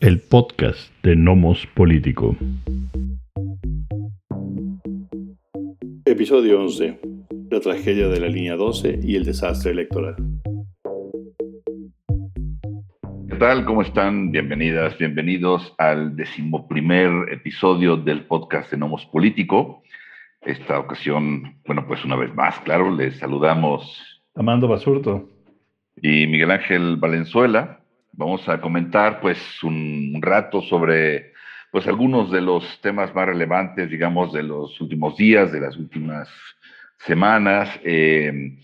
el podcast de Nomos Político. Episodio 11. La tragedia de la línea 12 y el desastre electoral. ¿Qué tal? ¿Cómo están? Bienvenidas, bienvenidos al decimoprimer episodio del podcast de Nomos Político. Esta ocasión, bueno, pues una vez más, claro, les saludamos. Amando Basurto. Y Miguel Ángel Valenzuela vamos a comentar pues un rato sobre pues algunos de los temas más relevantes, digamos, de los últimos días, de las últimas semanas. Eh,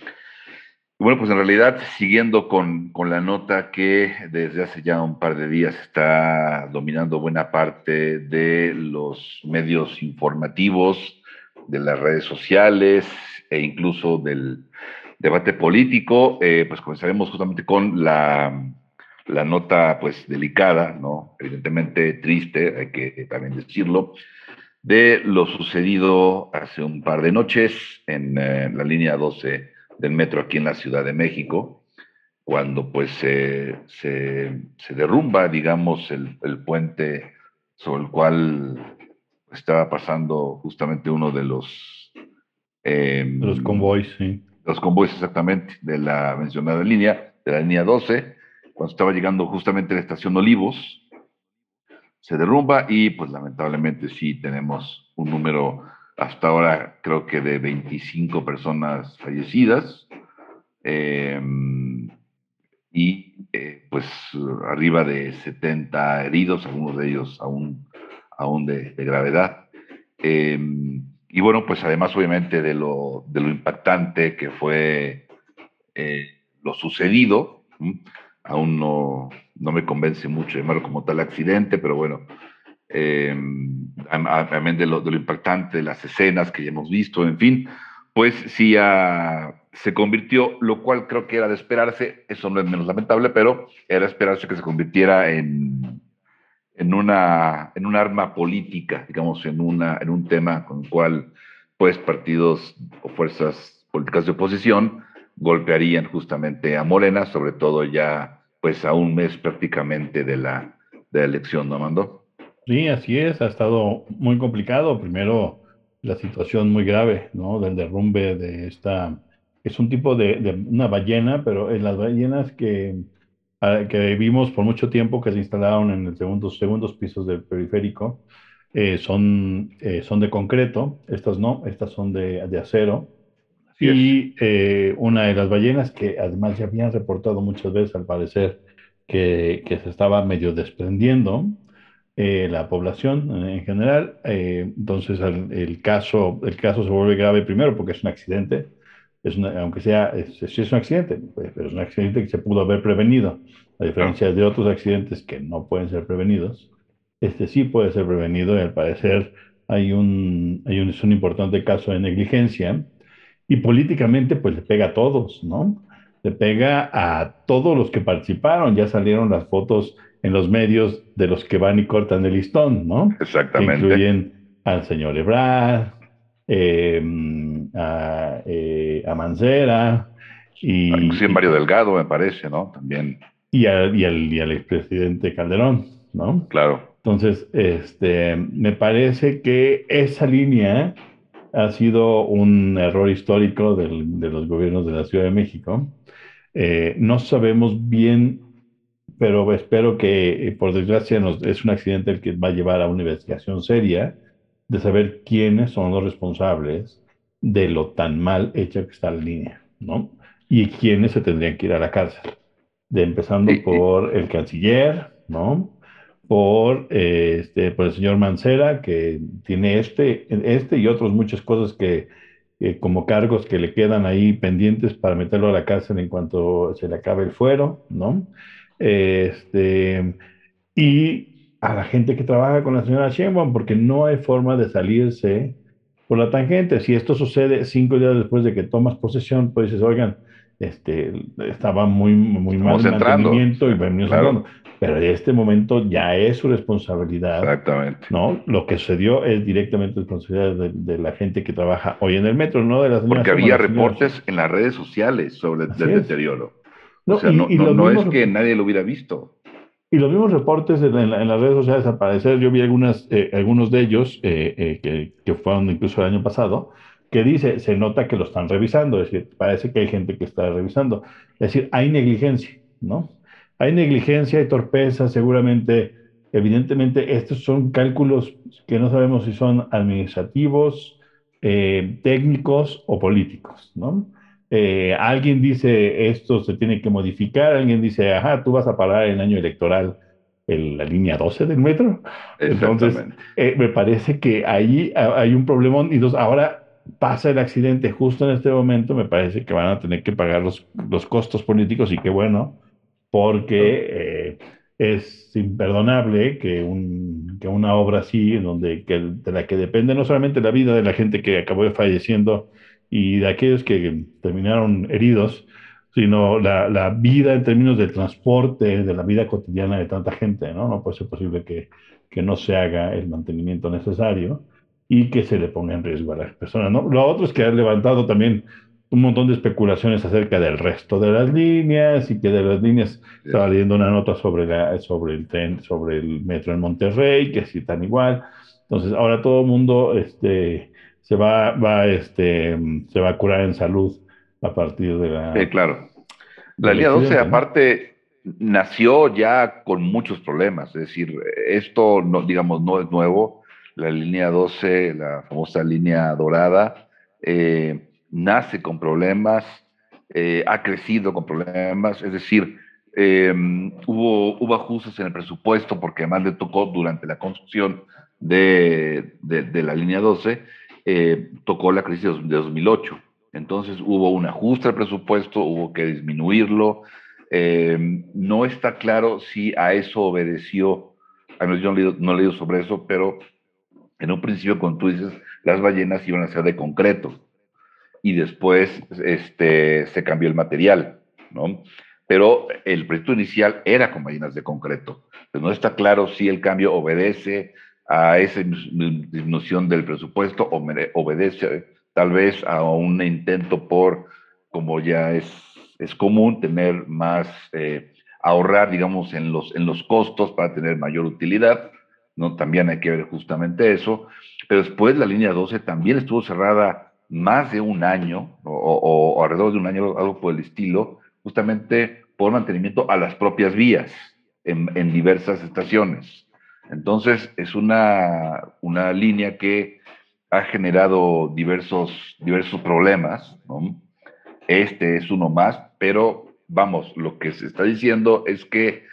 bueno, pues en realidad siguiendo con, con, la nota que desde hace ya un par de días está dominando buena parte de los medios informativos, de las redes sociales e incluso del debate político, eh, pues comenzaremos justamente con la la nota pues delicada, ¿no? Evidentemente triste, hay que también decirlo, de lo sucedido hace un par de noches en eh, la línea 12 del metro aquí en la Ciudad de México, cuando pues se, derrumba, digamos, el, puente sobre el cual estaba pasando justamente uno de los... Em, los convoys, sí. Los convoys exactamente de la mencionada línea, de la línea 12 cuando estaba llegando justamente a la estación Olivos, se derrumba y pues lamentablemente sí tenemos un número hasta ahora creo que de 25 personas fallecidas em, y eh, pues arriba de 70 heridos, algunos de ellos aún, aún de, gravedad. Em, y bueno, pues además obviamente de lo, de lo impactante que fue eh, lo sucedido, aún no, no me convence mucho llamarlo como tal accidente, pero bueno, eh, de lo, de lo, impactante de las escenas que ya hemos visto, en fin, pues sí se convirtió, lo cual creo que era de esperarse, eso no es menos lamentable, pero era esperarse que se convirtiera en, en, una, en un arma política, digamos, en, una, en un tema con el cual pues partidos o fuerzas políticas de oposición golpearían justamente a Morena, sobre todo ya pues a un mes prácticamente de la, de la elección, ¿no, Mando? Sí, así es, ha estado muy complicado. Primero, la situación muy grave, ¿no? Del derrumbe de esta, es un tipo de, una ballena, pero en las ballenas que, que vimos por mucho tiempo que se instalaron en los segundos, segundos pisos del periférico, eh, son, eh, son de concreto, estas no, estas son de acero y eh, una de las ballenas que además ya habían reportado muchas veces, al parecer, que, que se estaba medio desprendiendo eh, la población en general. Eh, entonces el, el, caso, el caso se vuelve grave primero porque es un accidente, es aunque sea, sí es un accidente, pues, pero es un accidente que se pudo haber prevenido, a diferencia de otros accidentes que no pueden ser prevenidos. Este sí puede ser prevenido y al parecer hay un, hay un, es un importante caso de negligencia y políticamente, pues le pega a todos, ¿no? Le pega a todos los que participaron. Ya salieron las fotos en los medios de los que van y cortan el listón, ¿no? Exactamente. Que incluyen al señor Ebrard, em, a, eh, a, Mancera y... Inclusive Mario Delgado, me parece, ¿no? También. Y, al, y, al, y al expresidente Calderón, ¿no? Claro. Entonces, este, me parece que esa línea ha sido un error histórico del, de los gobiernos de la Ciudad de México. Eh, no sabemos bien, pero espero que, eh, por desgracia, nos, es un accidente el que va a llevar a una investigación seria de saber quiénes son los responsables de lo tan mal hecha que está la línea, ¿no? Y quiénes se tendrían que ir a la cárcel. De empezando por el canciller, ¿no? Por, este, por el señor Mancera, que tiene este, este y otros muchas cosas que, como cargos que le quedan ahí pendientes para meterlo a la cárcel en cuanto se le acabe el fuero, ¿no? Este, y a la gente que trabaja con la señora Sheinbaum, porque no hay forma de salirse por la tangente. Si esto sucede cinco días después de que tomas posesión, pues dices, oigan, este, estaba muy, muy mal mantenimiento y venimos claro. Pero en este momento ya es su responsabilidad. Exactamente. ¿no? Lo que sucedió es directamente responsabilidad de, la gente que trabaja hoy en el metro, no de las Porque había reportes en las redes sociales sobre el deterioro. No, o sea, no, no, es que nadie lo hubiera visto. Y los mismos reportes en, en, en las redes sociales al parecer, yo vi algunas, eh, algunos de ellos eh, eh, que, que, fueron incluso el año pasado, que dice, se nota que lo están revisando, es decir, parece que hay gente que está revisando. Es decir, hay negligencia, ¿no? Hay negligencia, hay torpeza, seguramente, evidentemente, estos son cálculos que no sabemos si son administrativos, eh, técnicos o políticos, ¿no? Eh, alguien dice esto se tiene que modificar, alguien dice, ajá, tú vas a parar en año electoral en la línea 12 del metro. Entonces, eh, me parece que ahí hay un problemón y dos, ahora pasa el accidente justo en este momento, me parece que van a tener que pagar los, los costos políticos y qué bueno, porque eh, es imperdonable que, un, que, una obra así, en donde, que, de la que depende no solamente la vida de la gente que acabó falleciendo y de aquellos que terminaron heridos, sino la, la, vida en términos de transporte, de la vida cotidiana de tanta gente, ¿no? No puede ser posible que, que no se haga el mantenimiento necesario y que se le ponga en riesgo a las personas, ¿no? Lo otro es que ha levantado también un montón de especulaciones acerca del resto de las líneas y que de las líneas estaba leyendo una nota sobre, la, sobre el tren, sobre el metro en Monterrey, que sí tan igual. Entonces, ahora todo el mundo este, se, va, va, este, se va a curar en salud a partir de la... Sí, claro. La línea 12, aparte, nació ya con muchos problemas. Es decir, esto, no, digamos, no es nuevo. La línea 12, la famosa línea dorada, eh, nace con problemas, eh, ha crecido con problemas, es decir, eh, hubo, ajustes en el presupuesto porque además le tocó durante la construcción de, la línea 12, eh, tocó la crisis de 2008. Entonces hubo un ajuste al presupuesto, hubo que disminuirlo. Eh, no está claro si a eso obedeció, a yo no he, leído, no he leído sobre eso, pero en un principio, cuando tú dices, las ballenas iban a ser de concreto y después este, se cambió el material, ¿no? Pero el proyecto inicial era con ballenas de concreto. No está claro si el cambio obedece a esa disminución del presupuesto o obedece tal vez a un intento por, como ya es, es común, tener más, eh, ahorrar, digamos, en los, en los costos para tener mayor utilidad, ¿no? También hay que ver justamente eso. Pero después la línea 12 también estuvo cerrada más de un año o, alrededor de un año, algo por el estilo, justamente por mantenimiento a las propias vías en, en diversas estaciones. Entonces, es una, una, línea que ha generado diversos, diversos problemas. ¿no? Este es uno más, pero vamos, lo que se está diciendo es que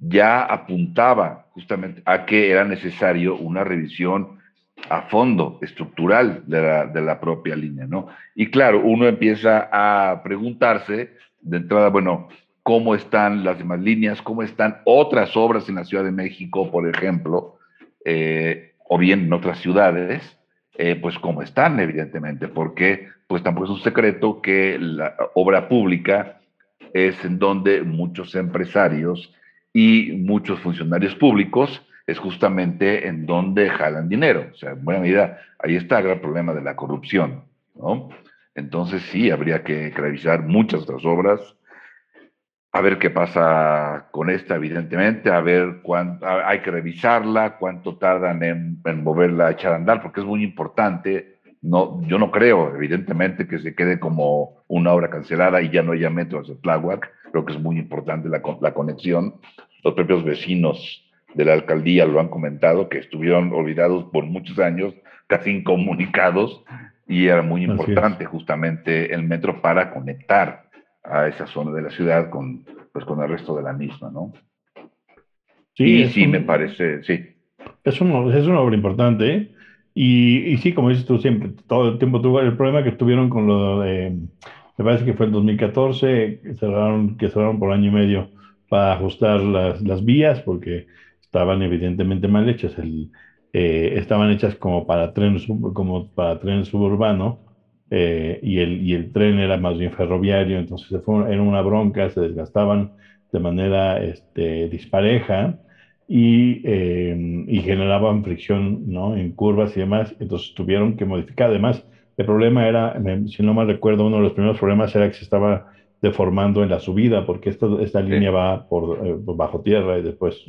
ya apuntaba justamente a que era necesario una revisión a fondo, estructural de la, de la, propia línea, ¿no? Y claro, uno empieza a preguntarse de entrada, bueno, ¿cómo están las demás líneas? ¿Cómo están otras obras en la Ciudad de México, por ejemplo? Eh, o bien en otras ciudades, eh, pues cómo están, evidentemente, porque pues tampoco es un secreto que la obra pública es en donde muchos empresarios y muchos funcionarios públicos es justamente en donde jalan dinero. O sea, en buena medida, ahí está el gran problema de la corrupción, ¿no? Entonces sí, habría que revisar muchas otras obras, a ver qué pasa con esta, evidentemente, a ver cuánto, hay que revisarla, cuánto tardan en, en moverla a echar a andar, porque es muy importante. No, yo no creo, evidentemente, que se quede como una obra cancelada y ya no haya metro hacia Tláhuac. Creo que es muy importante la, la conexión. Los propios vecinos de la alcaldía lo han comentado, que estuvieron olvidados por muchos años, casi incomunicados, y era muy importante justamente el metro para conectar a esa zona de la ciudad con, pues, con el resto de la misma, ¿no? Sí, y sí, un, me parece, sí. Es, un, es una obra importante, ¿eh? Y, y, sí, como dices tú siempre, todo el tiempo tuvo el problema que tuvieron con lo de, me parece que fue el 2014, que cerraron, que cerraron por año y medio para ajustar las, las vías, porque estaban evidentemente mal hechas. Eh, estaban hechas como para tren, como para tren suburbano eh, y, el, y el tren era más bien ferroviario, entonces fue, era una bronca, se desgastaban de manera este, dispareja y, eh, y, generaban fricción ¿no? en curvas y demás, entonces tuvieron que modificar. Además, el problema era, si no mal recuerdo, uno de los primeros problemas era que se estaba deformando en la subida, porque esta, esta línea va por, eh, por, bajo tierra y después,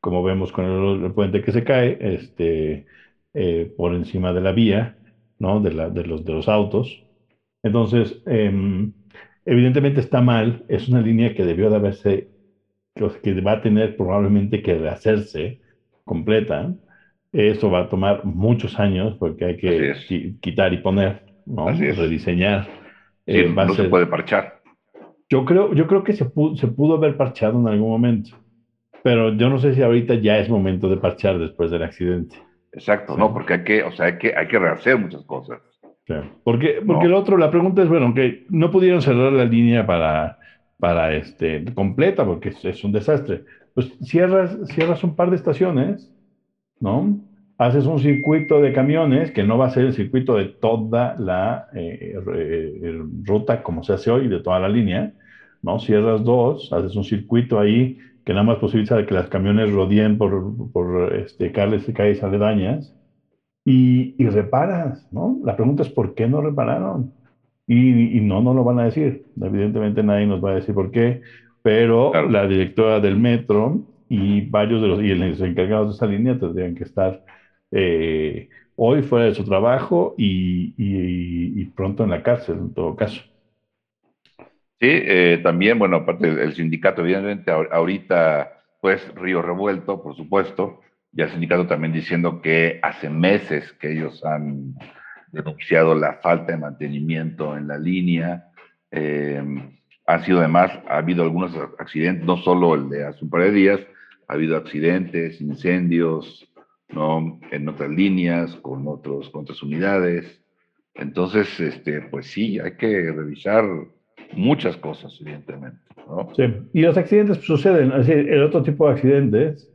como vemos con el, el puente que se cae, este, eh, por encima de la vía, ¿no? De, la, de, los, de los autos. Entonces, eh, evidentemente está mal, es una línea que debió de haberse, que va a tener probablemente que rehacerse completa. Eso va a tomar muchos años porque hay que quitar y poner, ¿no? Rediseñar. Sí, eh, no se puede parchar. Yo creo, yo creo que se pudo, se pudo haber parchado en algún momento, pero yo no sé si ahorita ya es momento de parchar después del accidente. Exacto, no, porque hay que, o sea, hay que, hay que rehacer muchas cosas. Porque, porque el otro, la pregunta es, bueno, que no pudieron cerrar la línea para, para este, completa, porque es, es, un desastre. Pues cierras, cierras un par de estaciones, ¿no? Haces un circuito de camiones, que no va a ser el circuito de toda la eh, eh, ruta como se hace hoy, de toda la línea, ¿no? Cierras dos, haces un circuito ahí que nada más posibilita que las camiones rodeen por, por este, calles y calles aledañas, y, y, reparas, ¿no? La pregunta es por qué no repararon. Y, y, no, no lo van a decir. Evidentemente nadie nos va a decir por qué, pero la directora del metro y varios de los, y los encargados de esa línea tendrían que estar eh, hoy fuera de su trabajo y, y, pronto en la cárcel, en todo caso. Sí, eh, también, bueno, aparte del sindicato, evidentemente ahorita, pues Río Revuelto, por supuesto, y el sindicato también diciendo que hace meses que ellos han denunciado la falta de mantenimiento en la línea. Eh, han sido además, ha habido algunos accidentes, no solo el de hace un par de días, ha habido accidentes, incendios, ¿no? En otras líneas, con, otros, con otras unidades. Entonces, este, pues sí, hay que revisar muchas cosas, evidentemente. ¿no? Sí, y los accidentes suceden, es decir, el otro tipo de accidentes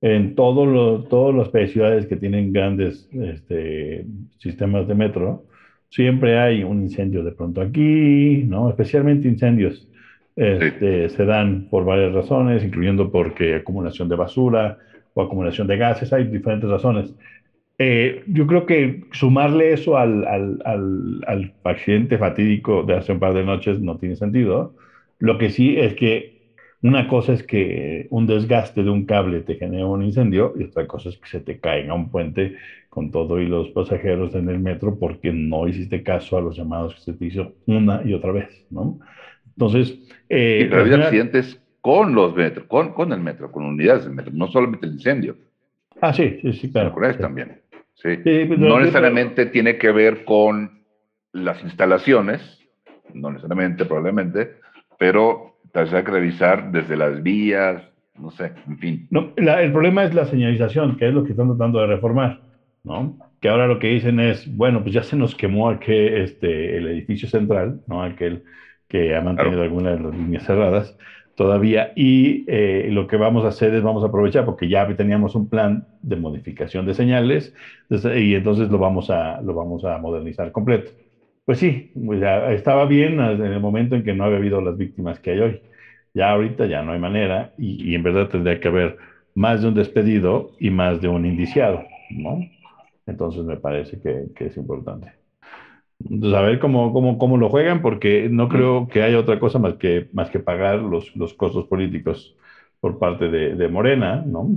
en todos los, todas las ciudades que tienen grandes este, sistemas de metro, siempre hay un incendio de pronto aquí, ¿no? Especialmente incendios. Este, Se dan por varias razones, incluyendo porque acumulación de basura o acumulación de gases, hay diferentes razones. Eh, yo creo que sumarle eso al, al, al, al, accidente fatídico de hace un par de noches no tiene sentido. Lo que sí es que una cosa es que un desgaste de un cable te genera un incendio y otra cosa es que se te caiga un puente con todo y los pasajeros en el metro porque no hiciste caso a los llamados que se te hizo una y otra vez, ¿no? Entonces... Eh, y ha habido accidentes con los metros, con, con el metro, con unidades del metro, no solamente el incendio. Ah, sí, sí, sí, claro. Con eso también. Sí. Pues, no necesariamente tiene que ver con las instalaciones, no necesariamente, probablemente, pero hay que revisar desde las vías, no sé, en fin. No, el problema es la señalización, que es lo que están tratando de reformar, ¿no? Que ahora lo que dicen es, bueno, pues ya se nos quemó aquel, este, el edificio central, ¿no? Aquel que ha mantenido algunas de las líneas cerradas todavía, y eh, lo que vamos a hacer es vamos a aprovechar, porque ya teníamos un plan de modificación de señales, y entonces lo vamos a, lo vamos a modernizar completo. Pues sí, pues ya estaba bien en el momento en que no había habido las víctimas que hay hoy. Ya ahorita ya no hay manera y, en verdad tendría que haber más de un despedido y más de un indiciado, ¿no? Entonces me parece que, que es importante. Entonces, a ver cómo, cómo, cómo, lo juegan, porque no creo que haya otra cosa más que, más que pagar los, los costos políticos por parte de, de, Morena, ¿no?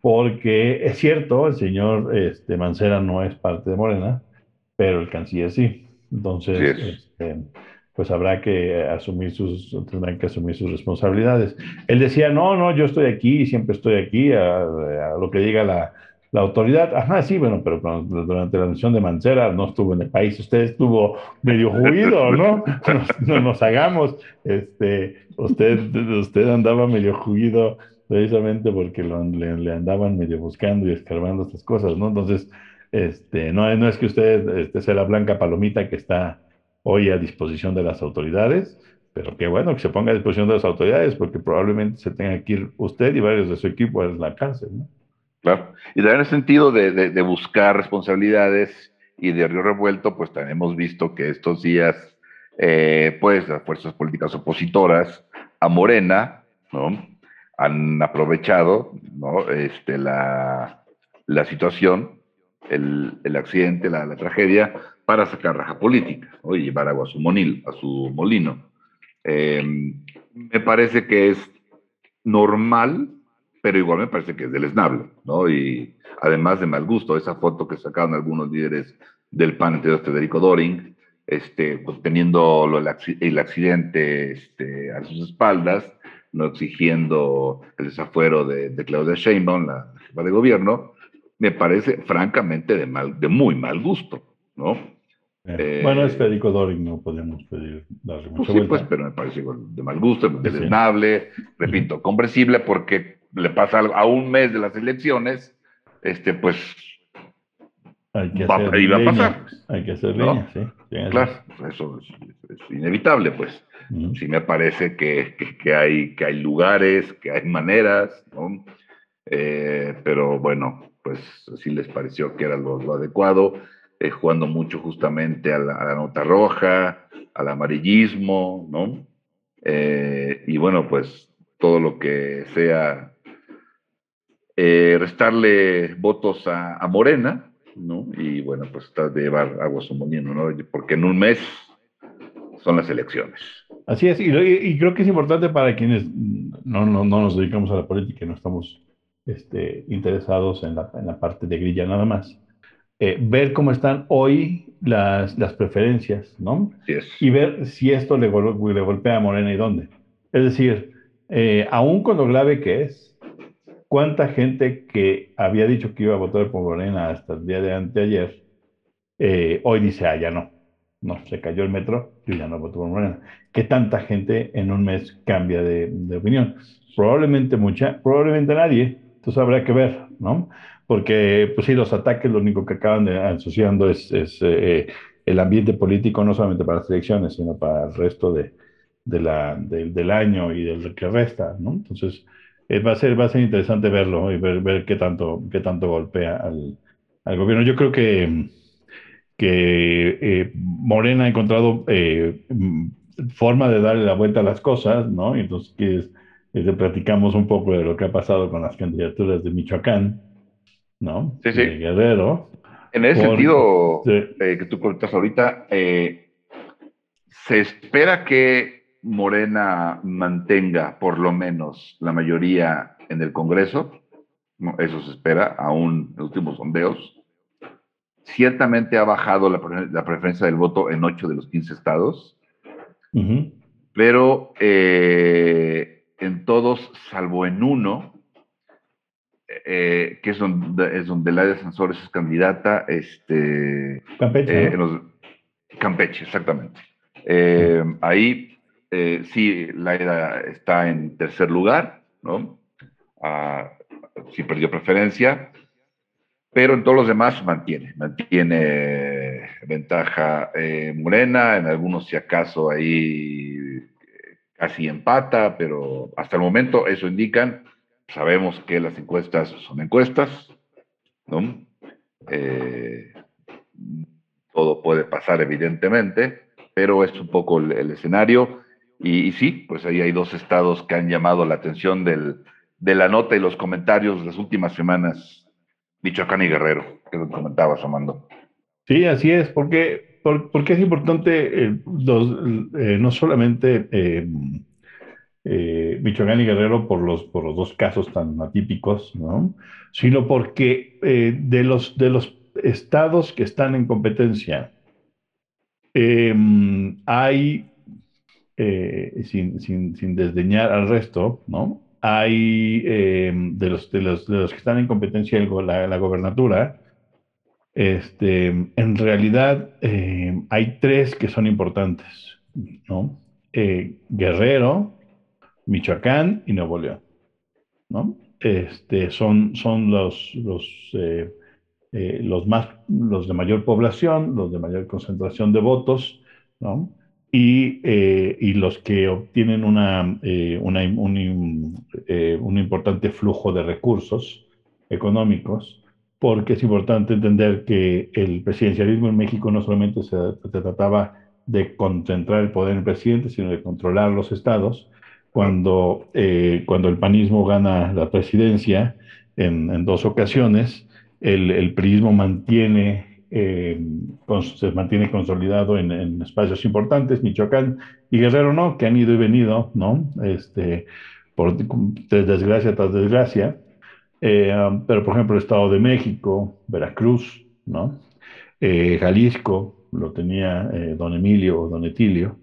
Porque es cierto, el señor este, Mancera no es parte de Morena, pero el canciller sí. Entonces, este, pues habrá que asumir sus, tendrán que asumir sus responsabilidades. Él decía, no, no, yo estoy aquí siempre estoy aquí a, lo que diga la, la, autoridad. Ajá, sí, bueno, pero durante la misión de Mancera no estuvo en el país, usted estuvo medio juido, ¿no? No, nos hagamos, este, usted, usted andaba medio juido precisamente porque lo, le, le, andaban medio buscando y escarbando estas cosas, ¿no? Entonces, este, no, es que usted este, sea la blanca palomita que está hoy a disposición de las autoridades, pero qué bueno que se ponga a disposición de las autoridades, porque probablemente se tenga que ir usted y varios de su equipo a la cárcel, ¿no? Claro, y en el sentido de, buscar responsabilidades y de Río Revuelto, pues también hemos visto que estos días, eh, pues las fuerzas políticas opositoras a Morena. Han aprovechado. Este, la situación el, accidente, la, tragedia, para sacar raja política y llevar agua a su, a su molino. Eh, me parece que es normal, pero igual me parece que es deleznable, ¿no? Y además de mal gusto, esa foto que sacaron algunos líderes del PAN, entre Federico Doring, este, pues, teniendo el accidente este, a sus espaldas, no exigiendo el desafuero de, de Claudia Sheinbaum, la jefa de gobierno, me parece francamente de, mal, de muy mal gusto, ¿no? Eh, bueno, es Federico Doring, no podemos pedir darle pues mucha pues sí, pues, pero me parece de mal gusto, deleznable, repito, comprensible, porque le pasa algo, a un mes de las elecciones, este, pues hay que va, hacer va a pasar. Hay que hacer leña, sí. claro, eso es, inevitable, pues. Sí me parece que, que, hay, que hay lugares, que hay maneras, ¿no? Eh, pero bueno, pues sí les pareció que era lo, adecuado, eh, jugando mucho justamente a la, nota roja, al amarillismo, ¿no? Eh, y bueno, pues todo lo que sea restarle votos a, a Morena, ¿no? Y bueno, pues está de llevar agua a su ¿no? Porque en un mes son las elecciones. Así es, y, creo que es importante para quienes no, no, no, nos dedicamos a la política y no estamos este, interesados en la, en la, parte de grilla nada más, eh, ver cómo están hoy las, las preferencias, ¿no? Y ver si esto le, le, golpea a Morena y dónde. Es decir, eh, aún con lo grave que es, cuánta gente que había dicho que iba a votar por Morena hasta el día de anteayer, eh, hoy dice, ah, ya no, no, se cayó el metro, yo ya no voto por Morena. ¿Qué tanta gente en un mes cambia de, opinión? Probablemente mucha, probablemente nadie, entonces habrá que ver, ¿no? Porque, pues sí, los ataques lo único que acaban de ensuciando es, eh, el ambiente político, no solamente para las elecciones, sino para el resto de, la, del año y del que resta, ¿no? Entonces, eh, va, a ser, va a ser interesante verlo y ver, qué, tanto, qué tanto golpea al, gobierno. Yo creo que, que eh, Morena ha encontrado eh, forma de darle la vuelta a las cosas, ¿no? Entonces que platicamos un poco de lo que ha pasado con las candidaturas de Michoacán, ¿no? Sí, sí. De Guerrero. En ese sentido que tú comentas ahorita, se espera que Morena mantenga por lo menos la mayoría en el Congreso, eso se espera, aún en los últimos sondeos. Ciertamente ha bajado la, preferencia del voto en 8 de los 15 estados, pero eh, en todos, salvo en uno, eh, que es donde, es donde la de Sansores es candidata, este, Campeche, eh, Campeche, exactamente. Ahí eh, sí, Laida está en tercer lugar, ¿no? Ah, sí perdió preferencia, pero en todos los demás mantiene, mantiene ventaja eh, Morena, en algunos si acaso ahí eh, casi empata, pero hasta el momento eso indican, sabemos que las encuestas son encuestas, ¿no? todo puede pasar evidentemente, pero es un poco el escenario y, sí, pues ahí hay dos estados que han llamado la atención del, de la nota y los comentarios de las últimas semanas, Michoacán y Guerrero, que lo comentabas, Amando. Sí, así es, porque, porque es importante eh, eh, no solamente eh, Michoacán y Guerrero por los, por los dos casos tan atípicos, ¿no? sino porque de, los, de los estados que están en competencia, hay eh, sin, sin, sin, desdeñar al resto, ¿no? Hay eh, de, los, de, los, de, los, que están en competencia la, la gobernatura, este, en realidad eh, hay tres que son importantes, ¿no? Guerrero, Michoacán y Nuevo León, ¿no? Este, son, son los, los, los, más, los de mayor población, los de mayor concentración de votos, ¿no? y, eh, y los que obtienen una, eh, un, eh, un, importante flujo de recursos económicos, porque es importante entender que el presidencialismo en México no solamente se, trataba de concentrar el poder en el presidente, sino de controlar los estados. Cuando, cuando el panismo gana la presidencia en, en dos ocasiones, el, el mantiene eh, se mantiene consolidado en, espacios importantes, Michoacán y Guerrero no, que han ido y venido, ¿no? Este, por desgracia tras desgracia. Eh, um, pero, por ejemplo, el Estado de México, Veracruz, ¿no? Eh, Jalisco, lo tenía don Emilio o don Etilio,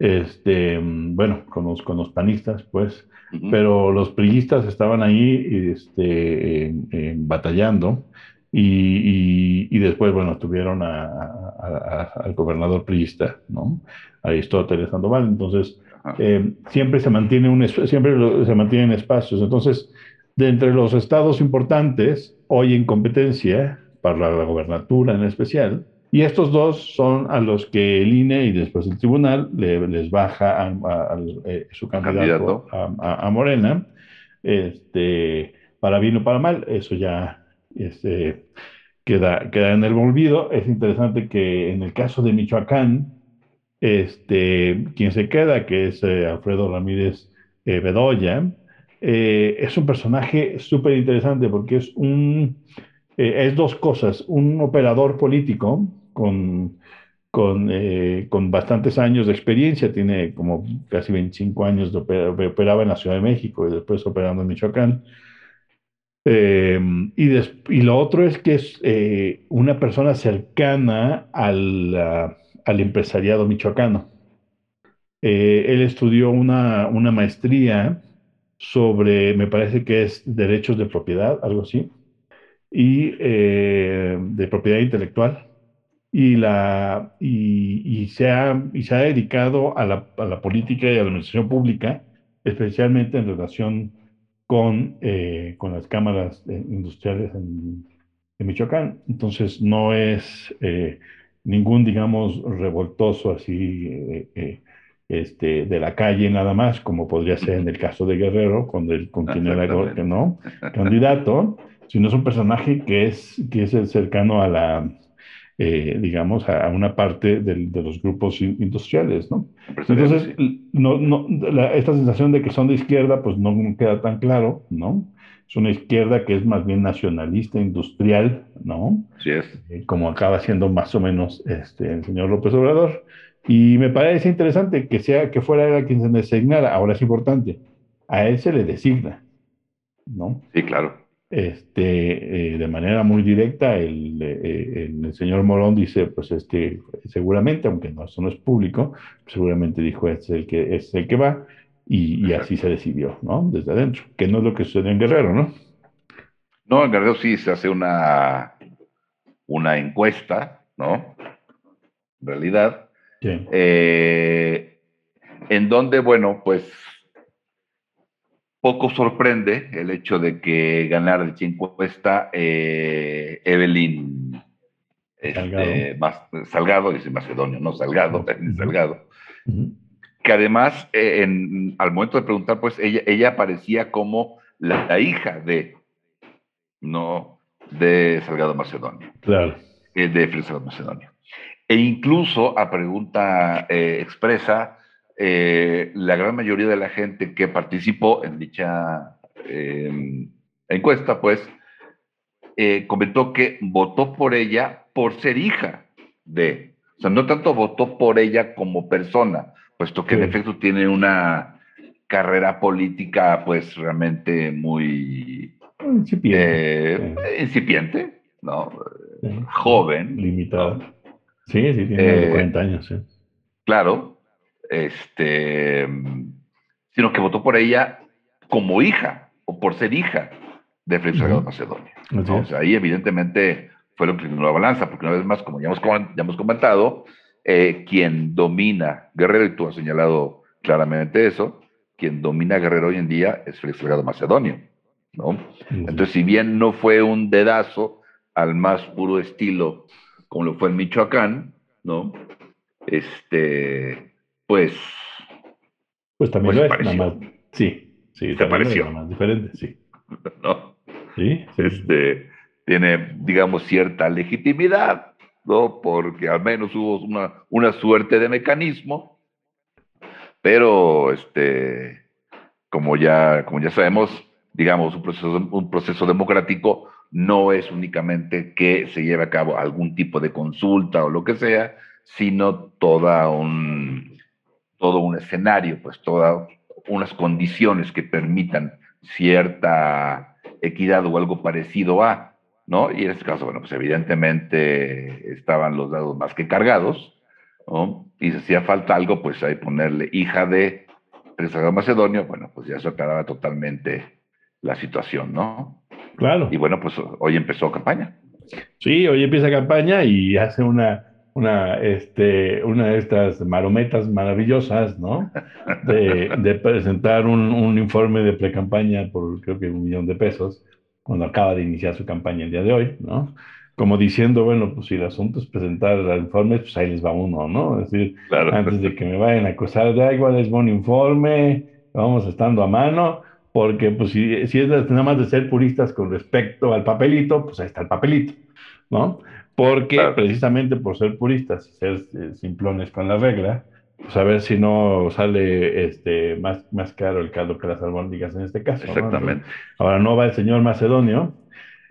este, bueno, con los, con los panistas, pues, pero los priistas estaban ahí este, batallando y, y, después, bueno, tuvieron al gobernador priista, ¿no? Aristóteles Sandoval. Entonces, eh, siempre se mantiene un, siempre se mantienen espacios. Entonces, de entre los estados importantes, hoy en competencia, para la gobernatura en especial, y estos dos son a los que el INE y después el tribunal les baja a, eh, su candidato, A, Morena, este, para bien o para mal, eso ya este, queda, queda en el olvido. Es interesante que en el caso de Michoacán, este, quien se queda, que es eh, Alfredo Ramírez eh, Bedoya, es un personaje súper interesante porque es un es dos cosas, un operador político con, con, eh, con, bastantes años de experiencia, tiene como casi 25 años, de operaba en la Ciudad de México y después operando en Michoacán. Eh, y, y, lo otro es que es eh, una persona cercana al, al empresariado michoacano. él estudió una, una maestría sobre, me parece que es derechos de propiedad, algo así, y de propiedad intelectual y, la, y, se ha, y se ha dedicado a la, a la, política y a la administración pública, especialmente en relación con, eh, con las cámaras industriales en, Michoacán. Entonces, no es eh, ningún, digamos, revoltoso así eh, este, de la calle nada más, como podría ser en el caso de Guerrero, cuando él continúa que no, candidato, sino es un personaje que es, que es cercano a la eh, digamos, a, una parte de los grupos industriales, ¿no? Entonces, no, no, esta sensación de que son de izquierda, pues no queda tan claro, ¿no? Es una izquierda que es más bien nacionalista, industrial, ¿no? Sí es. Eh, como acaba siendo más o menos este, el señor López Obrador. Y me parece interesante que sea que fuera él quien se designara. Ahora es importante, a él se le designa, ¿no? Sí, claro este, eh, de manera muy directa, el, eh, el, señor Morón dice, pues este, seguramente, aunque no, eso no es público, seguramente dijo, es el que, es el que va, y, así se decidió, ¿no? Desde adentro, que no es lo que sucede en Guerrero, ¿no? No, en Guerrero sí se hace una, una encuesta, ¿no? En realidad, eh, en donde, bueno, pues poco sorprende el hecho de que ganara el encuesta eh, Evelyn este, Salgado. dice Macedonio, no Salgado, Salgado, que además eh, en, al momento de preguntar, pues ella, ella aparecía como la, hija de, no, de Salgado Macedonio. Claro. Eh, de Salgado Macedonio. E incluso a pregunta eh, expresa, eh, la gran mayoría de la gente que participó en dicha em, encuesta, pues, eh, comentó que votó por ella por ser hija de, o sea, no tanto votó por ella como persona, puesto que en efecto tiene una carrera política, pues, realmente muy incipiente, incipiente ¿no? Joven. Limitada. Sí, sí, tiene 40 años, sí. Claro, este, sino que votó por ella como hija o por ser hija de Félix Salgado Macedonia. O sea, ahí evidentemente fue lo que inclinó la balanza, porque una vez más, como ya hemos, ya hemos comentado, eh, quien domina Guerrero, y tú has señalado claramente eso, quien domina Guerrero hoy en día es Félix Salgado Macedonio. ¿no? Entonces, si bien no fue un dedazo al más puro estilo como lo fue en Michoacán, ¿no? Este, pues. Pues también pues lo es, nada más. Sí, sí, te pareció. Nada más diferente, sí. ¿No? Sí, Este, tiene, digamos, cierta legitimidad, ¿no? Porque al menos hubo una, una suerte de mecanismo, pero, este, como ya, como ya sabemos, digamos, un proceso, un proceso democrático no es únicamente que se lleve a cabo algún tipo de consulta o lo que sea, sino toda un, todo un escenario, pues todas unas condiciones que permitan cierta equidad o algo parecido a, ¿no? Y en este caso, bueno, pues evidentemente estaban los dados más que cargados, ¿no? Y si hacía falta algo, pues ahí ponerle hija de Teresa Macedonio, bueno, pues ya eso aclaraba totalmente la situación, ¿no? Claro. Y bueno, pues hoy empezó campaña. Sí, hoy empieza campaña y hace una, una, este, una de estas marometas maravillosas, ¿no? De, de presentar un, un, informe de pre-campaña por creo que un millón de pesos, cuando acaba de iniciar su campaña el día de hoy, ¿no? Como diciendo, bueno, pues si el asunto es presentar informes, pues ahí les va uno, ¿no? Es decir, claro. antes de que me vayan a acusar de, igual es buen informe, vamos estando a mano, porque pues si, si es nada más de ser puristas con respecto al papelito, pues ahí está el papelito, ¿no? Porque claro. precisamente por ser puristas y ser eh, simplones con la regla, pues a ver si no sale este, más, más caro el caldo que las albóndigas en este caso. Exactamente. ¿no? ahora no va el señor Macedonio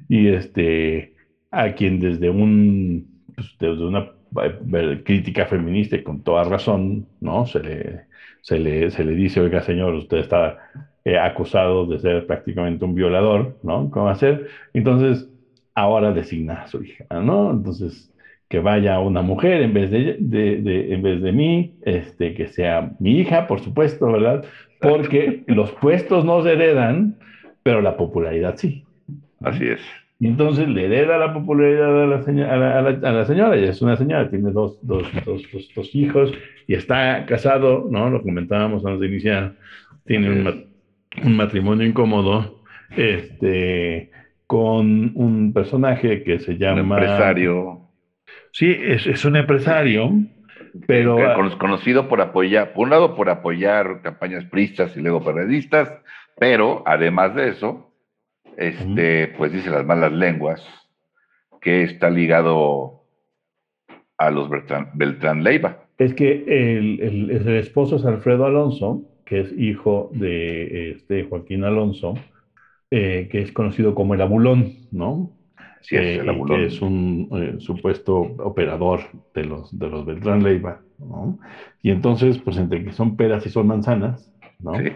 y este, a quien desde, un, pues, desde una eh, crítica feminista y con toda razón, ¿no? Se le, se le, se le dice, oiga señor, usted está eh, acusado de ser prácticamente un violador, ¿no? ¿Cómo hacer? Entonces, ahora designa a su hija, ¿no? Entonces, que vaya una mujer en vez de, de, de, en vez de mí, este, que sea mi hija, por supuesto, ¿verdad? Porque los puestos no se heredan, pero la popularidad sí. Así es. Y entonces le hereda la popularidad a la, señora, a la, a la, a la señora, ella es una señora, tiene dos, dos, dos, dos, hijos y está casado, ¿no? Lo comentábamos antes de iniciar, tiene un, un matrimonio incómodo, este, con un personaje que se llama... Un empresario. Sí, es, es un empresario, pero... Conocido por apoyar, por un lado por apoyar campañas pristas y luego periodistas, pero además de eso, este, pues dice las malas lenguas, que está ligado a los Beltrán, Beltrán Leiva. Es que el, el, el, esposo es Alfredo Alonso, que es hijo de este, Joaquín Alonso, eh, que es conocido como el Abulón, ¿no? Sí, es el Abulón. Que es un eh, supuesto operador de los, de los Beltrán Leiva, ¿no? Y entonces, pues entre que son peras y son manzanas, ¿no? Sí.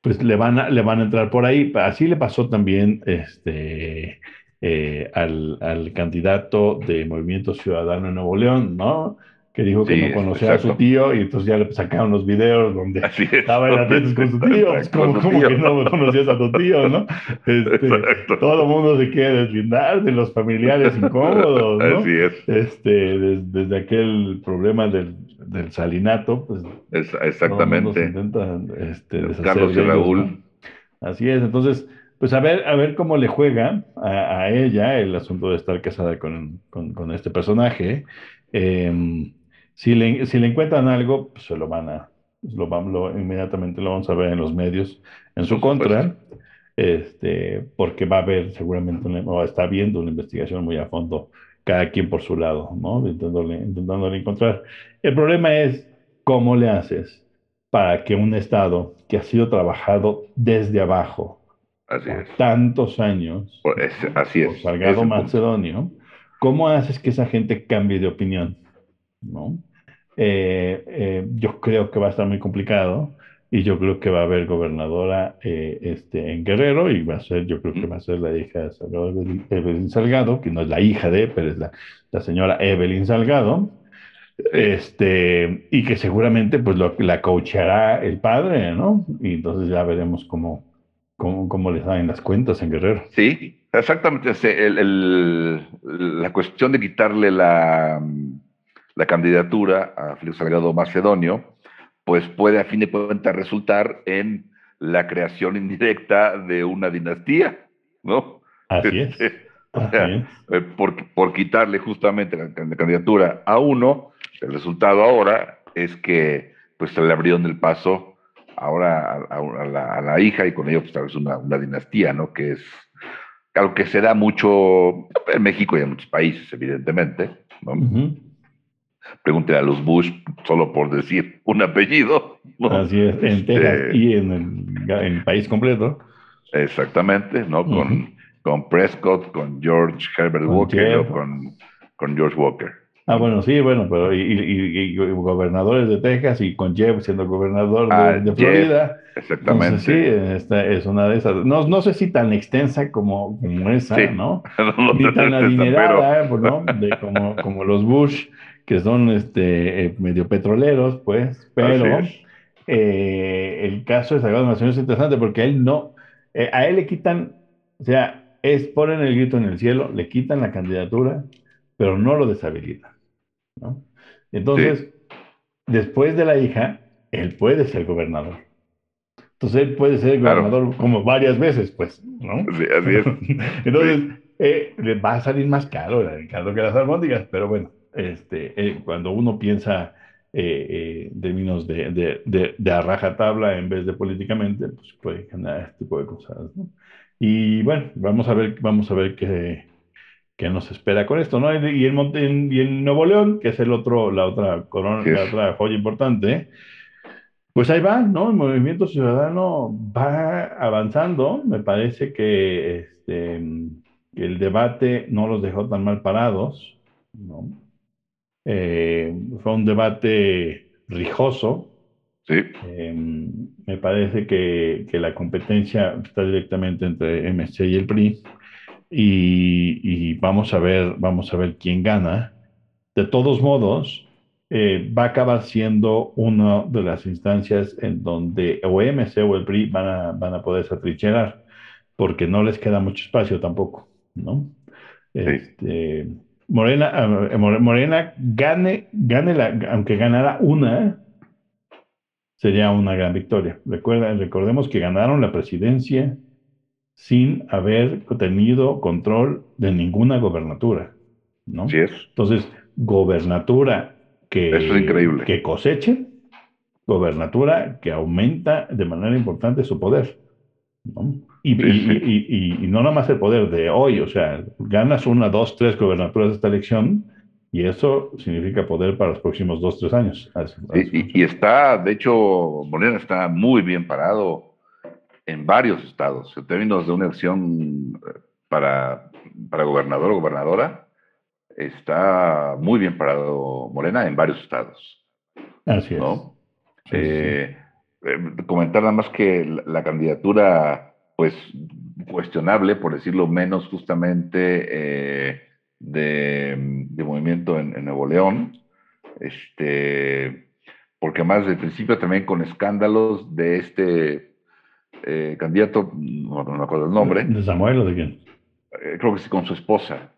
Pues le van, a, le van a entrar por ahí. Así le pasó también este, eh, al, al, candidato de Movimiento Ciudadano en Nuevo León, ¿no? Que dijo que sí, no conocía exacto. a su tío y entonces ya le sacaron los videos donde estaba en las fiestas con su tío, pues como, que no conocías a tu tío, ¿no? Este, todo el mundo se quiere deslindar de los familiares incómodos, ¿no? Así es. Este, desde, desde aquel problema del, del salinato, pues es, exactamente. Este, Carlos y Raúl. ¿no? Así es, entonces, pues a ver, a ver cómo le juega a, a ella el asunto de estar casada con, con, con este personaje. Eh, si le, si le encuentran algo, pues se lo van a, lo, lo, inmediatamente lo vamos a ver en los medios en su contra, este, porque va a haber seguramente, una, o está viendo una investigación muy a fondo, cada quien por su lado, ¿no? Intentándole, intentándole encontrar. El problema es cómo le haces para que un Estado que ha sido trabajado desde abajo así por es. tantos años, es, así es, por Salgado Macedonio, ¿cómo haces que esa gente cambie de opinión? ¿No? Eh, eh, yo creo que va a estar muy complicado y yo creo que va a haber gobernadora eh, este, en Guerrero y va a ser, yo creo que va a ser la hija de Evelyn Salgado, que no es la hija de, pero es la, la señora Evelyn Salgado, este, y que seguramente pues lo, la coachará el padre, ¿no? Y entonces ya veremos cómo, cómo, cómo les salen las cuentas en Guerrero. Sí, exactamente. El, el, la cuestión de quitarle la la candidatura a Félix Salgado Macedonio, pues puede a fin de cuentas resultar en la creación indirecta de una dinastía, ¿no? Así es. o sea, eh, por, por, quitarle justamente la, la, candidatura a uno, el resultado ahora es que pues se le abrieron el paso ahora a, a, a, la, a la, hija y con ello pues tal vez una, una dinastía, ¿no? Que es algo que se da mucho en México y en muchos países, evidentemente, ¿no? Uh -huh. Pregúntele a los Bush, solo por decir un apellido. ¿no? Así es, en Texas eh, y en el, en el, país completo. Exactamente, ¿no? Uh -huh. Con con Prescott, con George Herbert Con Walker o con, con George Walker. Ah, bueno, sí, bueno, pero y, y- gobernadores de Texas y con Jeb siendo gobernador de, Ah, de Florida. Exactamente. Entonces, sí, esta es una de esas. No, no sé si tan extensa como, como esa, Sí. ¿no? No, Ni tan no, no, adinerada, pues, ¿no? De, como, como los Bush, que son este, eh, medio petroleros, pues, pero eh, el caso de Salgado Macedonio es interesante porque él no, eh, a él le quitan, o sea, es ponen el grito en el cielo, le quitan la candidatura, pero no lo deshabilitan, ¿no? Entonces, después de la hija, él puede ser gobernador. Entonces, él puede ser Claro. gobernador como varias veces, pues, ¿no? Sí, así es. Entonces, eh, le va a salir más caro el Ricardo que las albóndigas, pero bueno, este, eh, cuando uno piensa eh, eh, en términos de, de, de, de a rajatabla en vez de políticamente, pues puede ganar este tipo de cosas, ¿no? Y bueno, vamos a ver, vamos a ver qué, qué nos espera con esto, ¿no? Y, en, Monte- y en Nuevo León, que es el otro, la otra corona, la otra joya importante, pues ahí va, ¿no? El movimiento ciudadano va avanzando. Me parece que este, el debate no los dejó tan mal parados, ¿no? Eh, fue un debate rijoso. Sí, Eh, me parece que, que la competencia está directamente entre MC y el PRI y, y vamos a ver, vamos a ver quién gana. De todos modos, eh, va a acabar siendo una de las instancias en donde o MC o el PRI van a, van a poderse atrincherar, porque no les queda mucho espacio tampoco, ¿no? Este, Morena, eh, More- Morena gane, gane la, aunque ganara una, sería una gran victoria. Recuerda, recordemos que ganaron la presidencia sin haber tenido control de ninguna gobernatura, ¿no? así es. Entonces, gobernatura que, Eso es increíble. que cosechen, gobernatura que aumenta de manera importante su poder, ¿no? Y, y- y- y- no nada más el poder de hoy, o sea, ganas una, dos, tres gobernaturas de esta elección y eso significa poder para los próximos dos, tres años. Así- Sí, así y, está, de hecho, Morena está muy bien parado en varios estados, en términos de una elección eh, para, para gobernador o gobernadora, está muy bien parado Morena en varios estados, Así es. Sí, sí. Eh, comentar nada más que la, la candidatura, pues, cuestionable, por decirlo menos, justamente eh, de, de movimiento en, en Nuevo León, este, porque más de principio también con escándalos de este eh, candidato, no, no me acuerdo el nombre, ¿De Samuel o de quién? creo que sí con su esposa,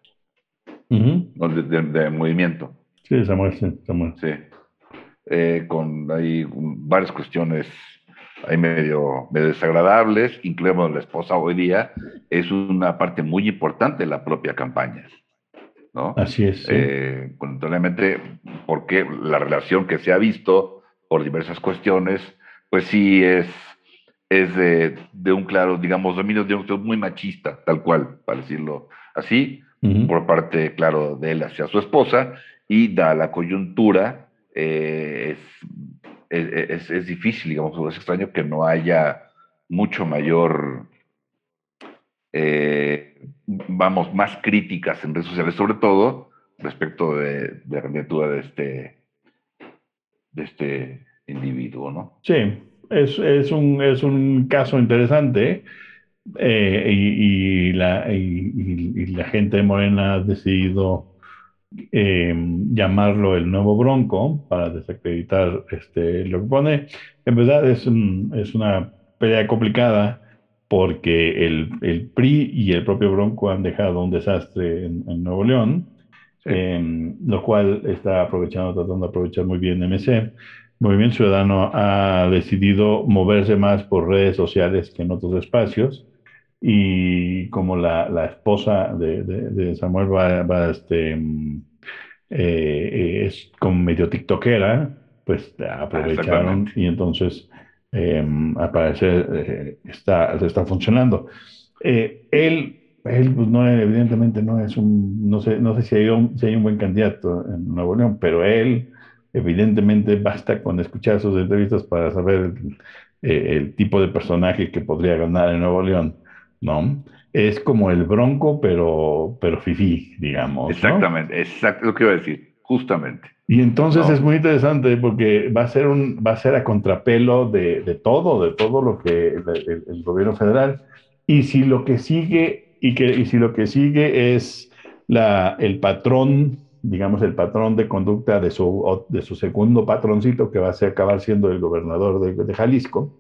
de, de- de movimiento. Sí, Samuel, sí, Samuel. Sí. Eh, con un- varias cuestiones ahí medio, medio desagradables, incluimos la esposa hoy día, es una parte muy importante de la propia campaña. ¿no? Así es. sí. Eh, porque la relación que se ha visto por diversas cuestiones, pues sí es, es de, de un claro, digamos, dominio de un muy machista, tal cual, para decirlo así, Ujú. por parte, claro, de él hacia su esposa, y da la coyuntura, eh, es, es, es- difícil, digamos, es extraño que no haya mucho mayor, eh, vamos, más críticas en redes sociales, sobre todo respecto de, de la de este, de este individuo, ¿no? Sí, es, es un, es un caso interesante eh, y, la, y la gente de Morena ha decidido eh, llamarlo el nuevo Bronco para desacreditar este, lo que pone. En verdad es, un- es una pelea complicada porque el, el PRI y el propio Bronco han dejado un desastre en, en Nuevo León, Sí. eh, lo cual está aprovechando, tratando de aprovechar muy bien MC. Movimiento Ciudadano ha decidido moverse más por redes sociales que en otros espacios. Y como la, la esposa de, de- de Samuel va, va, este, mm, eh, eh, es como medio tiktokera, pues aprovecharon exactamente. y entonces eh, al parecer eh, está, está funcionando. Él, él pues, no, evidentemente no es un, no sé, no sé si hay un, si hay un buen candidato en Nuevo León, pero él evidentemente basta con escuchar sus entrevistas para saber el, el tipo de personaje que podría ganar en Nuevo León, ¿no? es como el Bronco, pero, pero fifí, digamos. Exactamente, exacto lo que iba a decir, justamente. Y entonces es muy interesante porque va a ser, un, va a, ser a contrapelo de, de todo, de todo lo que el, el, gobierno federal. Y si lo que sigue, y, que, y si lo que sigue es la, el patrón, digamos, el patrón de conducta de su, de su segundo patroncito, que va a ser, acabar siendo el gobernador de, de Jalisco,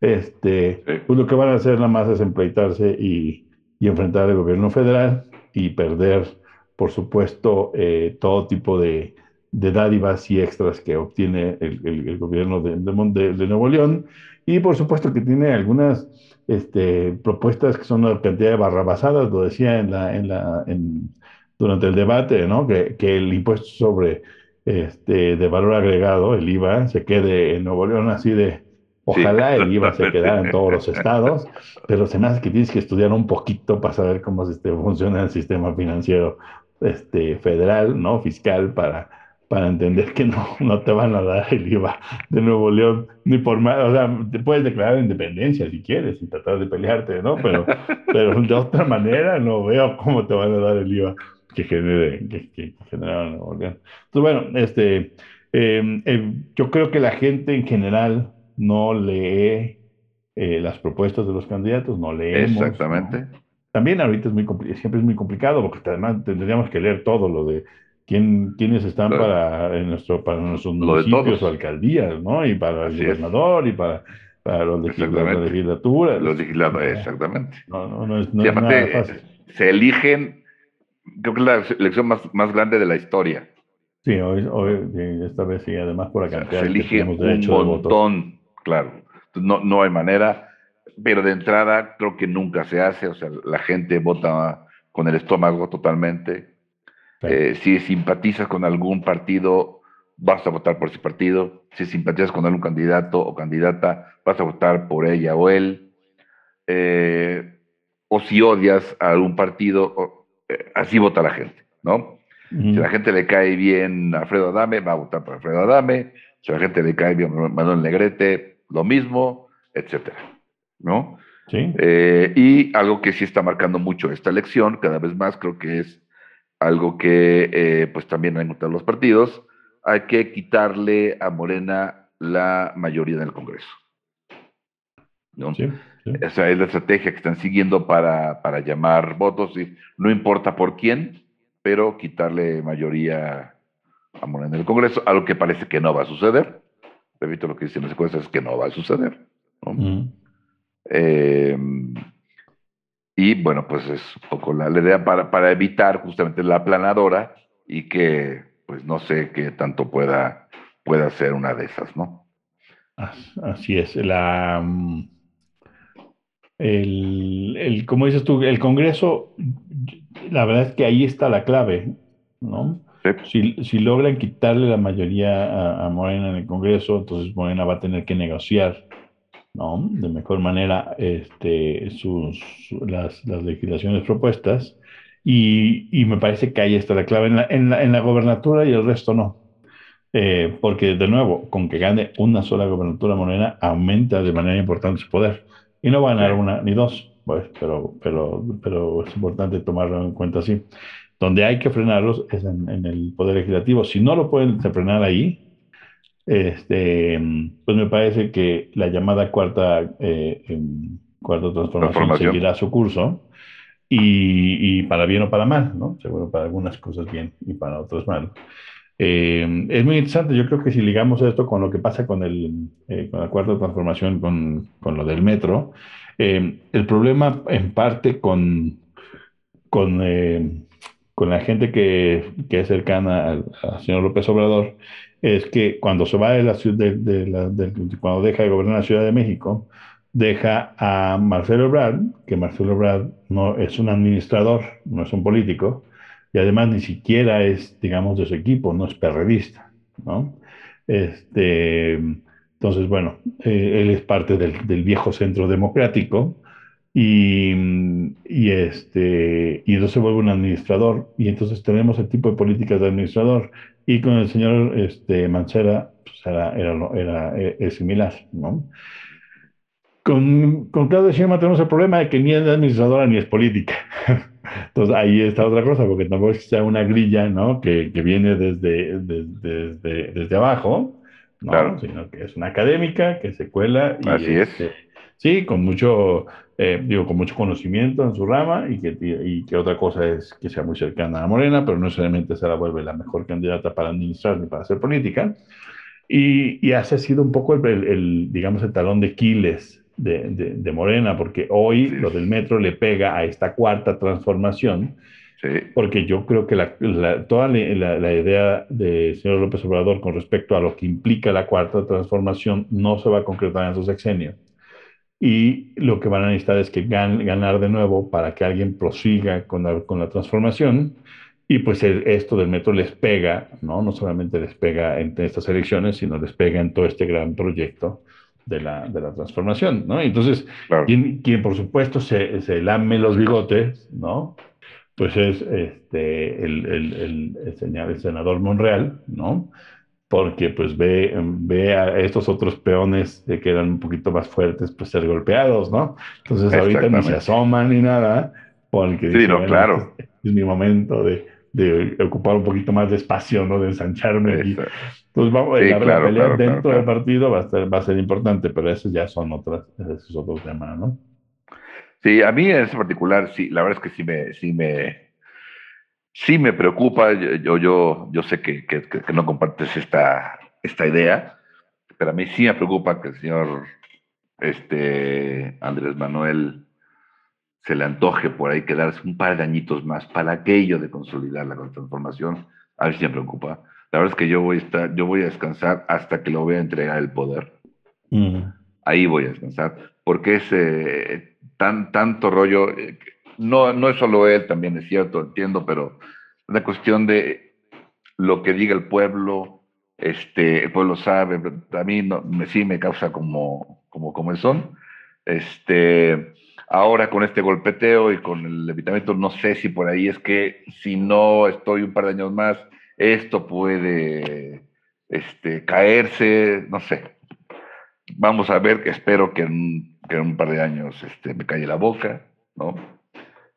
este, pues lo que van a hacer nada más es empleitarse y, y enfrentar al gobierno federal y perder, por supuesto, eh, todo tipo de, de, dádivas y extras que obtiene el, el, gobierno de, de, de, Nuevo León. Y por supuesto que tiene algunas este, propuestas que son una cantidad de barrabasadas, lo decía en la, en la, en, durante el debate, ¿no? que, que el impuesto sobre este, de valor agregado, el IVA, se quede en Nuevo León así de Ojalá el IVA se quedara en todos los estados, pero se me hace que tienes que estudiar un poquito para saber cómo este, funciona el sistema financiero este, federal, ¿no? Fiscal, para, para entender que no, no te van a dar el IVA de Nuevo León, ni por más, o sea, te puedes declarar independencia si quieres y tratar de pelearte, ¿no? Pero, pero de otra manera no veo cómo te van a dar el IVA que genere, que, que, Nuevo León. Entonces, bueno, este, eh, eh, yo creo que la gente en general no lee eh, las propuestas de los candidatos, no leemos. Exactamente. También ahorita es muy siempre es muy complicado porque además tendríamos que leer todo lo de quién, quiénes están para, en nuestro, para nuestros municipios o alcaldías, ¿no? Y para el gobernador y para, para los legisladores, la legislatura. Los legisladores, exactamente. No, no, no es, no es nada fácil. Se eligen, creo que es la elección más, más grande de la historia. Sí, hoy, hoy esta vez sí, además por la cantidad se elige un montón claro. No, no hay manera, pero de entrada creo que nunca se hace, o sea, la gente vota con el estómago totalmente. Eh, si simpatizas con algún partido, vas a votar por ese partido. Si simpatizas con algún candidato o candidata, vas a votar por ella o él. Eh, o si odias a algún partido, eh, así vota la gente, ¿no? Si a la gente le cae bien Alfredo Adame, va a votar por Alfredo Adame. Si a la gente le cae bien Manuel Negrete, lo mismo, etcétera, ¿no? Sí. Eh, y algo que sí está marcando mucho esta elección, cada vez más, creo que es algo que eh, pues también han notado los partidos, hay que quitarle a Morena la mayoría en el Congreso. ¿no? Sí, Esa es la estrategia que están siguiendo para, para llamar votos, y no importa por quién, pero quitarle mayoría a Morena en el Congreso, algo que parece que no va a suceder repito lo que dicen las encuestas, es que no va a suceder. Eh, y bueno, pues es un poco la, idea para, para, evitar justamente la aplanadora y que, pues no sé qué tanto pueda, pueda ser una de esas, ¿no? Así es. La, mm, el, el, como dices tú, el Congreso, la verdad es que ahí está la clave, ¿no? Si, si, logran quitarle la mayoría a, Morena en el Congreso, entonces Morena va a tener que negociar ¿no? de mejor manera este, sus, las, las legislaciones propuestas. Y, y, me parece que ahí está la clave en la, en la, en la gobernatura y el resto no. Eh, porque, de nuevo, con que gane una sola gobernatura morena, aumenta de manera importante su poder. Y no va a ganar una ni dos, pues, pero, pero, pero es importante tomarlo en cuenta así. Donde hay que frenarlos es en, el Poder Legislativo. Si no lo pueden frenar ahí, este, pues me parece que la llamada cuarta, eh, cuarta transformación, seguirá su curso y, para bien o para mal, ¿no? Seguro para algunas cosas bien y para otras mal. Eh, es muy interesante, yo creo que si ligamos esto con lo que pasa con, el, eh, con la cuarta transformación, con, con lo del metro, el problema en parte con, con con la gente que, que es cercana al, señor López Obrador es que cuando se va de la ciudad, cuando deja de gobernar la Ciudad de México, deja a Marcelo Ebrard, que Marcelo Ebrard no es un administrador, no es un político, y además ni siquiera es, digamos, de su equipo, no es perredista, ¿no? Este, entonces, bueno, eh, él es parte del, del, viejo centro democrático, y, y, este, y entonces se vuelve un administrador y entonces tenemos el tipo de políticas de administrador y con el señor este, Mancera pues era, era, era, es similar, ¿no? Con, con Claudia Sheinbaum tenemos el problema de que ni es administradora ni es política. Entonces ahí está otra cosa, porque tampoco es que sea una grilla, ¿no? Que, que viene desde, desde, desde, desde abajo, ¿no? Claro, Sino que es una académica que se cuela y así es. este, sí, con mucho, eh, digo, con mucho conocimiento en su rama y que, y que otra cosa es que sea muy cercana a Morena, pero no necesariamente se la vuelve la mejor candidata para administrar ni para hacer política. Y, y ese ha sido un poco el, el- el, digamos, el talón de Aquiles de, de- de Morena, porque hoy Sí, lo del metro le pega a esta cuarta transformación, sí, porque yo creo que la, la- toda la, la- la idea del señor López Obrador con respecto a lo que implica la cuarta transformación no se va a concretar en su sexenio. Y lo que van a necesitar es que gan- ganar de nuevo para que alguien prosiga con la, con la transformación. Y pues el- esto del metro les pega, ¿no? No solamente les pega en estas elecciones, sino les pega en todo este gran proyecto de la, de la transformación, ¿no? Entonces, claro. quien, quien por supuesto se, se lame los bigotes, ¿no? Pues es este, el, el, el, el senador Monreal, ¿no? Porque pues ve, ve a estos otros peones que eran un poquito más fuertes, pues ser golpeados, ¿no? Entonces ahorita ni se asoman ni nada, porque Sí, dice, no, bueno, claro. este es mi momento de, de ocupar un poquito más de espacio, ¿no? De ensancharme Pues vamos, Sí, la, la claro, pelea claro, dentro del partido va a ser, va a ser importante, pero esos ya son otras, ese es otro tema, ¿no? Sí, a mí en ese particular, sí, la verdad es que sí me, sí me, sí me preocupa. Yo, yo, yo, sé que, que, no compartes esta, esta idea, pero a mí sí me preocupa que el señor este, Andrés Manuel se le antoje por ahí quedarse un par de añitos más para aquello de consolidar la transformación. A mí sí me preocupa. La verdad es que yo voy a estar, yo voy a descansar hasta que lo vea entregar el poder. Ahí voy a descansar, porque es eh, tan, tanto rollo, eh, no, no es solo él, también es cierto, entiendo, pero una cuestión de lo que diga el pueblo, este, el pueblo sabe, a mí no, me, sí me causa como, como, son. Este, ahora con este golpeteo y con el levitamiento, no sé si por ahí es que si no estoy un par de años más, esto puede este, caerse, no sé vamos a ver, espero que en, que en un par de años este, me calle la boca, ¿no?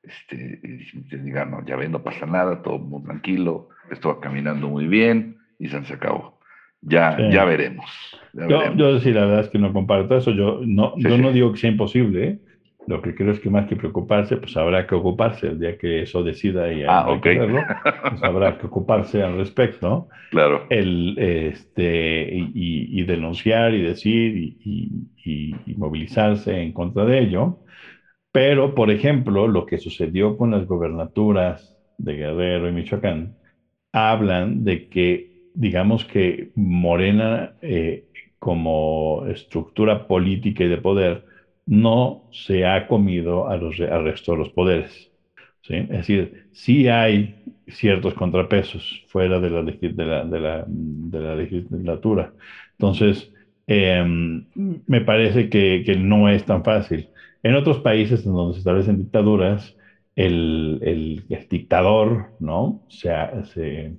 Este, y te diga, no, ya ven, no pasa nada, todo muy tranquilo, esto va caminando muy bien y se acabó. Ya, Sí. ya veremos. ya Yo, veremos. yo sí, la verdad es que no comparto eso. Yo no, Sí, yo sí. no digo que sea imposible. ¿eh? Lo que creo es que más que preocuparse, pues habrá que ocuparse el día que eso decida y Ah, habrá que pues habrá que ocuparse al respecto, Claro, el, este, y, y- y denunciar y decir y- y movilizarse en contra de ello. Pero, por ejemplo, lo que sucedió con las gobernaturas de Guerrero y Michoacán, hablan de que, digamos que Morena, eh, como estructura política y de poder, no se ha comido a los, al resto de los poderes. ¿sí? Es decir, sí hay ciertos contrapesos fuera de la, de la, de la, legislatura. Entonces, eh, me parece que no es tan fácil. En otros países en donde se establecen dictaduras, el, el- el dictador, ¿no? Se, se,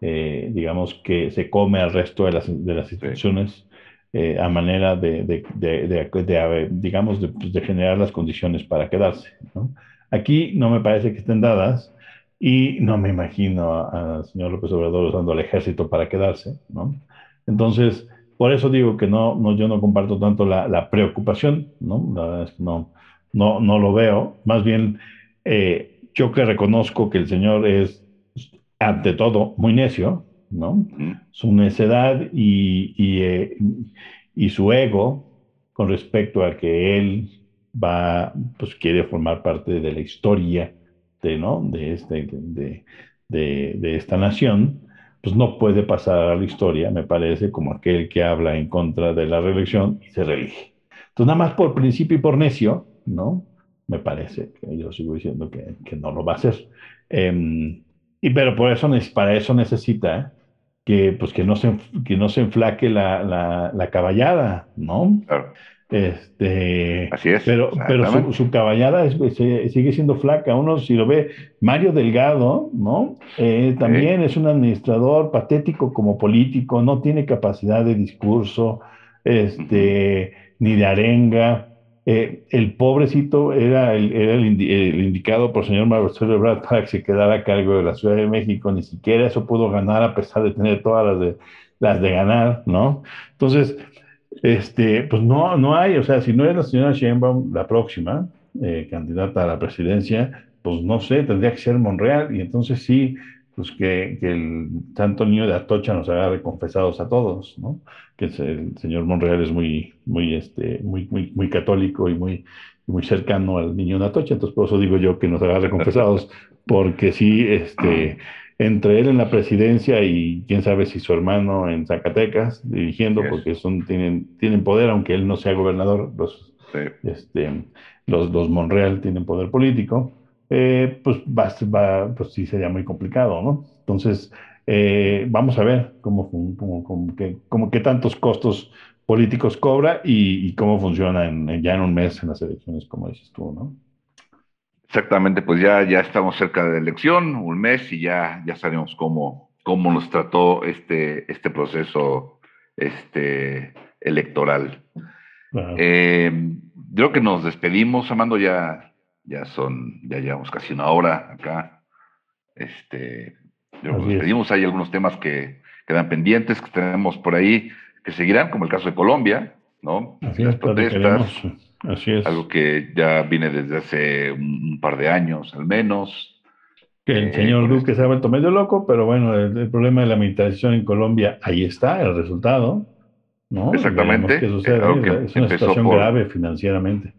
eh, digamos que se come al resto de las, de las instituciones eh, a manera de, de- de- digamos, de, pues, de generar las condiciones para quedarse, ¿no? Aquí no me parece que estén dadas y no me imagino al señor López Obrador usando al ejército para quedarse, ¿no? Entonces, por eso digo que no, no, yo no comparto tanto la, la preocupación, ¿no? La verdad es que no, no, no lo veo. Más bien, eh, yo que reconozco que el señor es, ante todo, muy necio, ¿no? Su necedad y, y, eh, y su ego con respecto a que él va, pues quiere formar parte de la historia de, ¿no? de, este, de, de, de esta nación, pues no puede pasar a la historia, me parece, como aquel que habla en contra de la reelección y se reelige. Entonces, nada más por principio y por necio, ¿no? Me parece yo sigo diciendo que, que no lo va a hacer. Eh, y, pero por eso, para eso necesita que, pues, que, no se, que no se enflaque la, la, la caballada, ¿no? claro. Este, Así es, Pero, pero su, su caballada es- se- sigue siendo flaca. Uno, si lo ve, Mario Delgado, ¿no? Eh, también es un administrador patético como político, no tiene capacidad de discurso, este, ni de arenga. eh, el pobrecito era, el, era el, indicado por el señor Marcelo Ebrard para que se quedara a cargo de la Ciudad de México, ni siquiera eso pudo ganar a pesar de tener todas las de, las de ganar, ¿no? Entonces, este, pues no, no hay, o sea, si no es la señora Sheinbaum la próxima eh, candidata a la presidencia, pues no sé, tendría que ser Monreal, y entonces sí, pues que, el santo niño de Atocha nos haga confesados a todos, ¿no? Que el señor Monreal es muy, muy, este, muy, muy, muy católico y muy, muy cercano al niño de Atocha, entonces por eso digo yo que nos haga confesados, porque sí, este, entre él en la presidencia y quién sabe si su hermano en Zacatecas dirigiendo, porque son, tienen, tienen poder, aunque él no sea gobernador, los, este, los, los Monreal tienen poder político, eh, pues, va, pues sí sería muy complicado, ¿no? Entonces, eh, vamos a ver cómo, cómo, qué tantos costos políticos cobra y, cómo funciona en, ya en un mes en las elecciones, como dices tú, ¿no? Exactamente, pues ya, ya estamos cerca de la elección, un mes, y ya, ya sabemos cómo, cómo nos trató este, este proceso este, electoral. Eh, creo que nos despedimos, Amando, ya, ya son, ya llevamos casi una hora acá. Este, nos despedimos, hay algunos temas que quedan pendientes, que tenemos por ahí, que seguirán, como el caso de Colombia, ¿no? Las protestas. Así es. Algo que ya viene desde hace un, par de años, al menos. Que el eh, señor Duque se ha vuelto medio loco, pero bueno, el, problema de la militarización en Colombia, ahí está el resultado, ¿no? Exactamente. Que sucede, es una situación grave financieramente.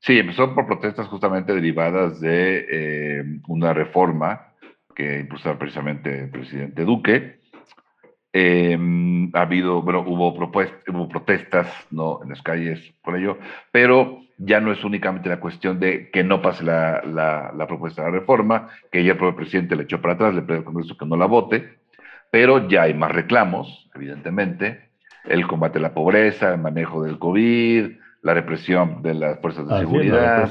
Sí, empezó por protestas justamente derivadas de eh, una reforma que impulsaba precisamente el presidente Duque, Em, ha habido, bueno, hubo, hubo protestas ¿no? en las calles por ello, pero ya no es únicamente la cuestión de que no pase la, la, propuesta de la reforma, que ya el propio presidente le echó para atrás, le pidió al Congreso que no la vote, pero ya hay más reclamos, evidentemente, el combate a la pobreza, el manejo del COVID, la represión de las fuerzas de seguridad.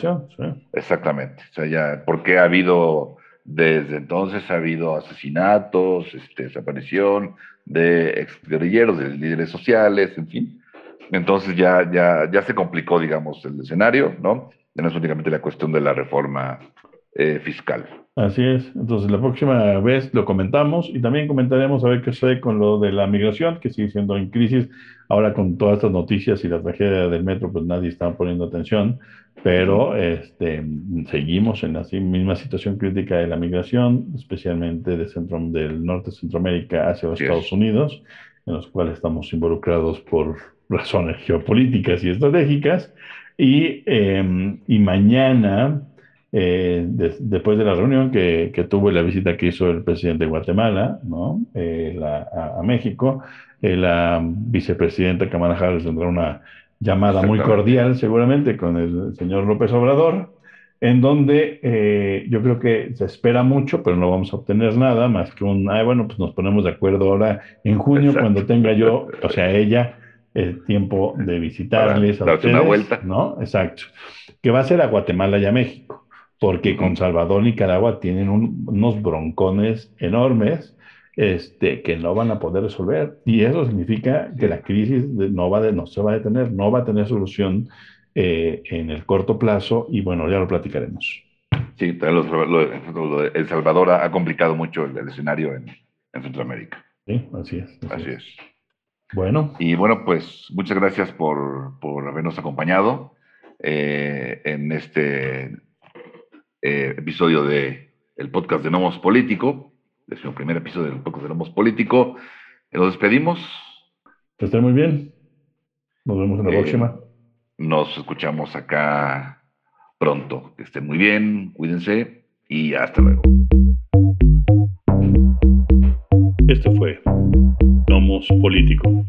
Exactamente. O sea, ya, porque ha habido, desde entonces ha habido asesinatos, este, desaparición, de exguerrilleros, de líderes sociales, en fin. Entonces ya, ya, ya se complicó, digamos, el escenario, ¿no? Ya no es únicamente la cuestión de la reforma eh, fiscal. Así es. Entonces la próxima vez lo comentamos y también comentaremos a ver qué sucede con lo de la migración, que sigue siendo en crisis. Ahora con todas estas noticias y la tragedia del metro, pues nadie está poniendo atención, pero este, seguimos en la misma situación crítica de la migración, especialmente de centro, del norte de Centroamérica hacia los Estados Unidos, en los cuales estamos involucrados por razones geopolíticas y estratégicas. Y, em, y mañana eh, después de la reunión que, que, tuvo la visita que hizo el presidente de Guatemala ¿no? Eh, a, México, eh, la vicepresidenta Kamala Harris tendrá una llamada muy cordial seguramente con el señor López Obrador, en donde yo creo que se espera mucho, pero no vamos a obtener nada más que un, ay, bueno, pues nos ponemos de acuerdo ahora en junio cuando tenga yo, o sea, ella, el tiempo de visitarles a ustedes, una vuelta. ¿no? Exacto. Que va a ser a Guatemala y a México porque con Salvador y Nicaragua tienen unos broncones enormes este, que no van a poder resolver. Y eso significa que la crisis no, va de, no se va a detener, no va a tener solución eh, en el corto plazo y bueno, ya lo platicaremos. Sí, El Salvador ha complicado mucho el, escenario en, Centroamérica. Sí, así es. Así, es. Bueno. Y bueno, pues muchas gracias por, por habernos acompañado eh, en este eh, episodio de el podcast de Nomos Político, es el primer episodio del podcast de Nomos Político. Nos despedimos. Que estén muy bien. Nos vemos en la eh, próxima. Nos escuchamos acá pronto. Que estén muy bien, cuídense y hasta luego. Esto fue Nomos Político.